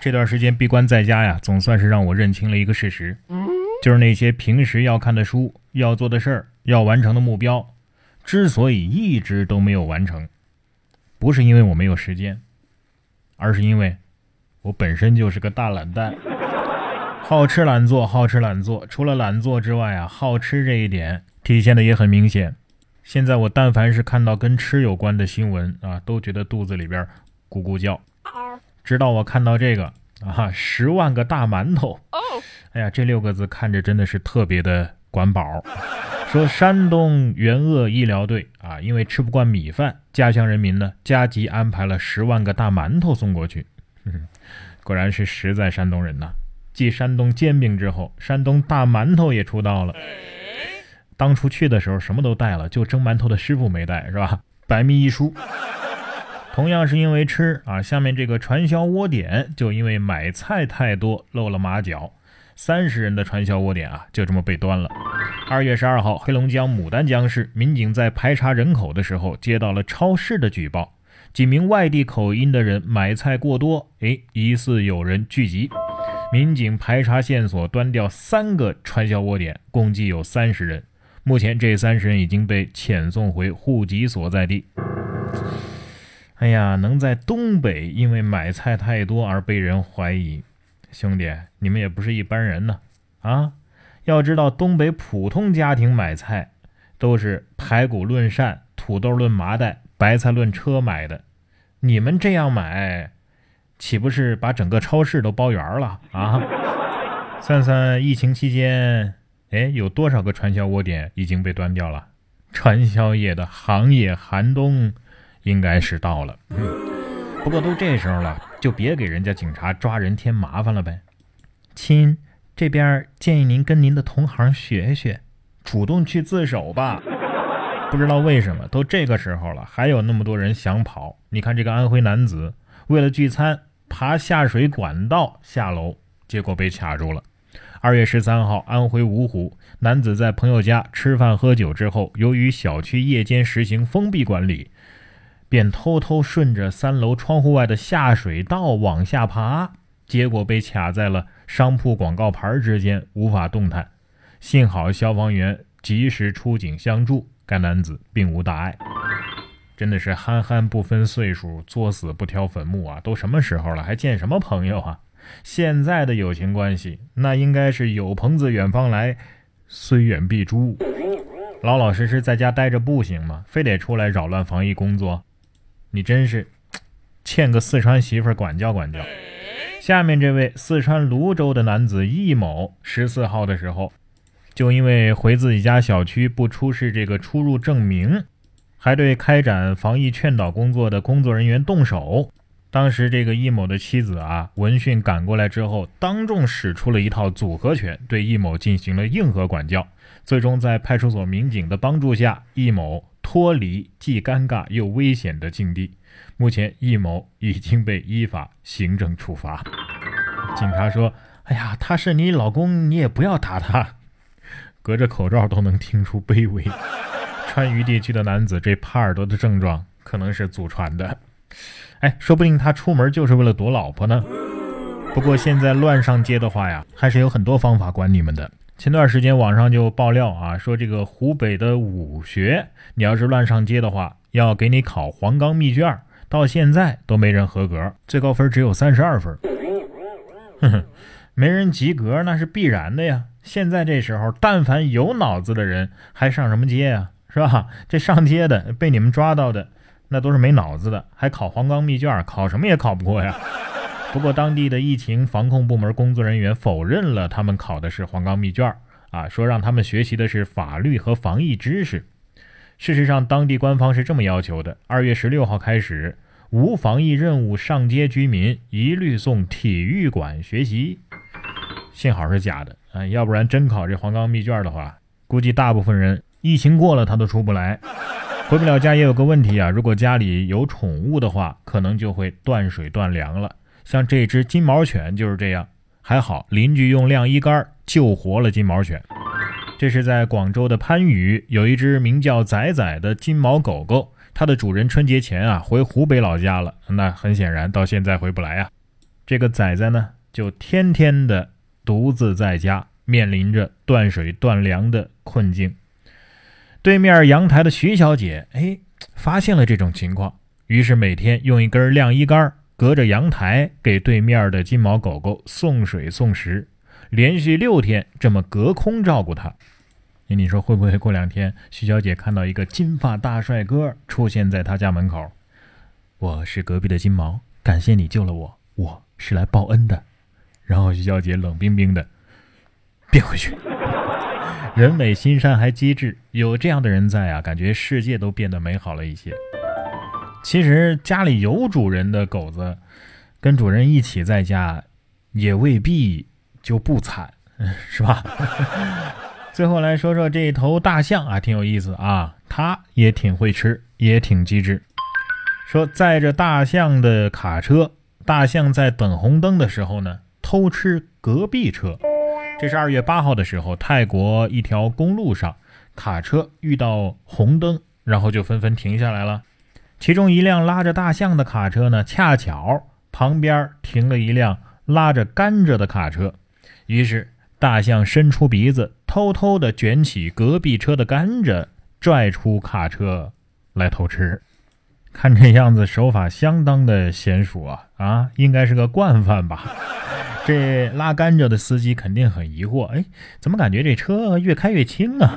这段时间闭关在家呀，总算是让我认清了一个事实，就是那些平时要看的书、要做的事儿、要完成的目标，之所以一直都没有完成，不是因为我没有时间，而是因为我本身就是个大懒蛋，好吃懒做，好吃懒做。除了懒做之外啊，好吃这一点体现的也很明显。现在我但凡是看到跟吃有关的新闻啊，都觉得肚子里边咕咕叫。直到我看到这个啊，十万个大馒头，哎呀，这六个字看着真的是特别的管饱。说山东援鄂医疗队啊，因为吃不惯米饭，家乡人民呢加急安排了十万个大馒头送过去。果然是实在山东人呐！继山东煎饼之后，山东大馒头也出道了。当初去的时候什么都带了，就蒸馒头的师傅没带，是吧？百密一疏。同样是因为吃啊，下面这个传销窝点就因为买菜太多露了马脚，三十人的传销窝点啊就这么被端了。二月十二号，黑龙江牡丹江市民警在排查人口的时候接到了超市的举报，几名外地口音的人买菜过多，哎，疑似有人聚集。民警排查线索，端掉三个传销窝点，共计有三十人。目前这三十人已经被遣送回户籍所在地。哎呀，能在东北因为买菜太多而被人怀疑，兄弟，你们也不是一般人呢！啊，要知道东北普通家庭买菜都是排骨论扇、土豆论麻袋、白菜论车买的，你们这样买，岂不是把整个超市都包圆了啊？算算疫情期间，哎，有多少个传销窝点已经被端掉了？传销业的行业寒冬。应该是到了，嗯，不过都这时候了，就别给人家警察抓人添麻烦了呗。亲，这边建议您跟您的同行学学，主动去自首吧。不知道为什么，都这个时候了，还有那么多人想跑。你看这个安徽男子，为了聚餐，爬下水管道下楼，结果被卡住了。二月十三号，安徽芜湖男子在朋友家吃饭喝酒之后，由于小区夜间实行封闭管理。便偷偷顺着三楼窗户外的下水道往下爬，结果被卡在了商铺广告牌之间，无法动弹。幸好消防员及时出警相助，该男子并无大碍。真的是憨憨不分岁数，作死不挑坟墓啊！都什么时候了，还见什么朋友啊？现在的友情关系，那应该是有朋自远方来，虽远必诛。老老实实在家待着不行吗？非得出来扰乱防疫工作？你真是欠个四川媳妇管教管教。下面这位四川泸州的男子易某，十四号的时候，就因为回自己家小区不出示这个出入证明，还对开展防疫劝导工作的工作人员动手。当时这个易某的妻子啊，闻讯赶过来之后，当众使出了一套组合拳，对易某进行了硬核管教。最终在派出所民警的帮助下，易某。脱离既尴尬又危险的境地，目前易某已经被依法行政处罚。警察说：“哎呀，他是你老公，你也不要打他。”隔着口罩都能听出卑微。川渝地区的男子这耙耳朵的症状可能是祖传的，哎，说不定他出门就是为了躲老婆呢。不过现在乱上街的话呀，还是有很多方法管你们的。前段时间网上就爆料啊，说这个湖北的武学，你要是乱上街的话，要给你考黄冈密卷，到现在都没人合格，最高分只有三十二分。哼哼，没人及格那是必然的呀。现在这时候，但凡有脑子的人还上什么街呀？是吧？这上街的被你们抓到的，那都是没脑子的，还考黄冈密卷，考什么也考不过呀。不过，当地的疫情防控部门工作人员否认了他们考的是黄冈密卷啊，说让他们学习的是法律和防疫知识。事实上，当地官方是这么要求的：二月十六号开始，无防疫任务上街居民一律送体育馆学习。幸好是假的啊，要不然真考这黄冈密卷的话，估计大部分人疫情过了他都出不来，回不了家。也有个问题啊，如果家里有宠物的话，可能就会断水断粮了。像这只金毛犬就是这样，还好邻居用晾衣杆救活了金毛犬。这是在广州的番禺，有一只名叫仔仔的金毛狗狗，它的主人春节前啊回湖北老家了，那很显然到现在回不来啊。这个仔仔呢，就天天的独自在家，面临着断水断粮的困境。对面阳台的徐小姐，哎，发现了这种情况，于是每天用一根晾衣杆，隔着阳台给对面的金毛狗狗送水送食，连续六天这么隔空照顾它。你说会不会过两天，徐小姐看到一个金发大帅哥出现在她家门口？我是隔壁的金毛，感谢你救了我，我是来报恩的。然后徐小姐冷冰冰的变回去。人美心善还机智，有这样的人在啊，感觉世界都变得美好了一些。其实家里有主人的狗子，跟主人一起在家，也未必就不惨，是吧？最后来说说这头大象啊，挺有意思啊，它也挺会吃，也挺机智。说载着大象的卡车，大象在等红灯的时候呢，偷吃隔壁车。这是二月八号的时候，泰国一条公路上，卡车遇到红灯，然后就纷纷停下来了。其中一辆拉着大象的卡车呢，恰巧旁边停了一辆拉着甘蔗的卡车，于是。大象伸出鼻子，偷偷地卷起隔壁车的甘蔗，拽出卡车来偷吃。看这样子，手法相当的娴熟啊！啊，应该是个惯犯吧？这拉甘蔗的司机肯定很疑惑，哎，怎么感觉这车越开越轻啊？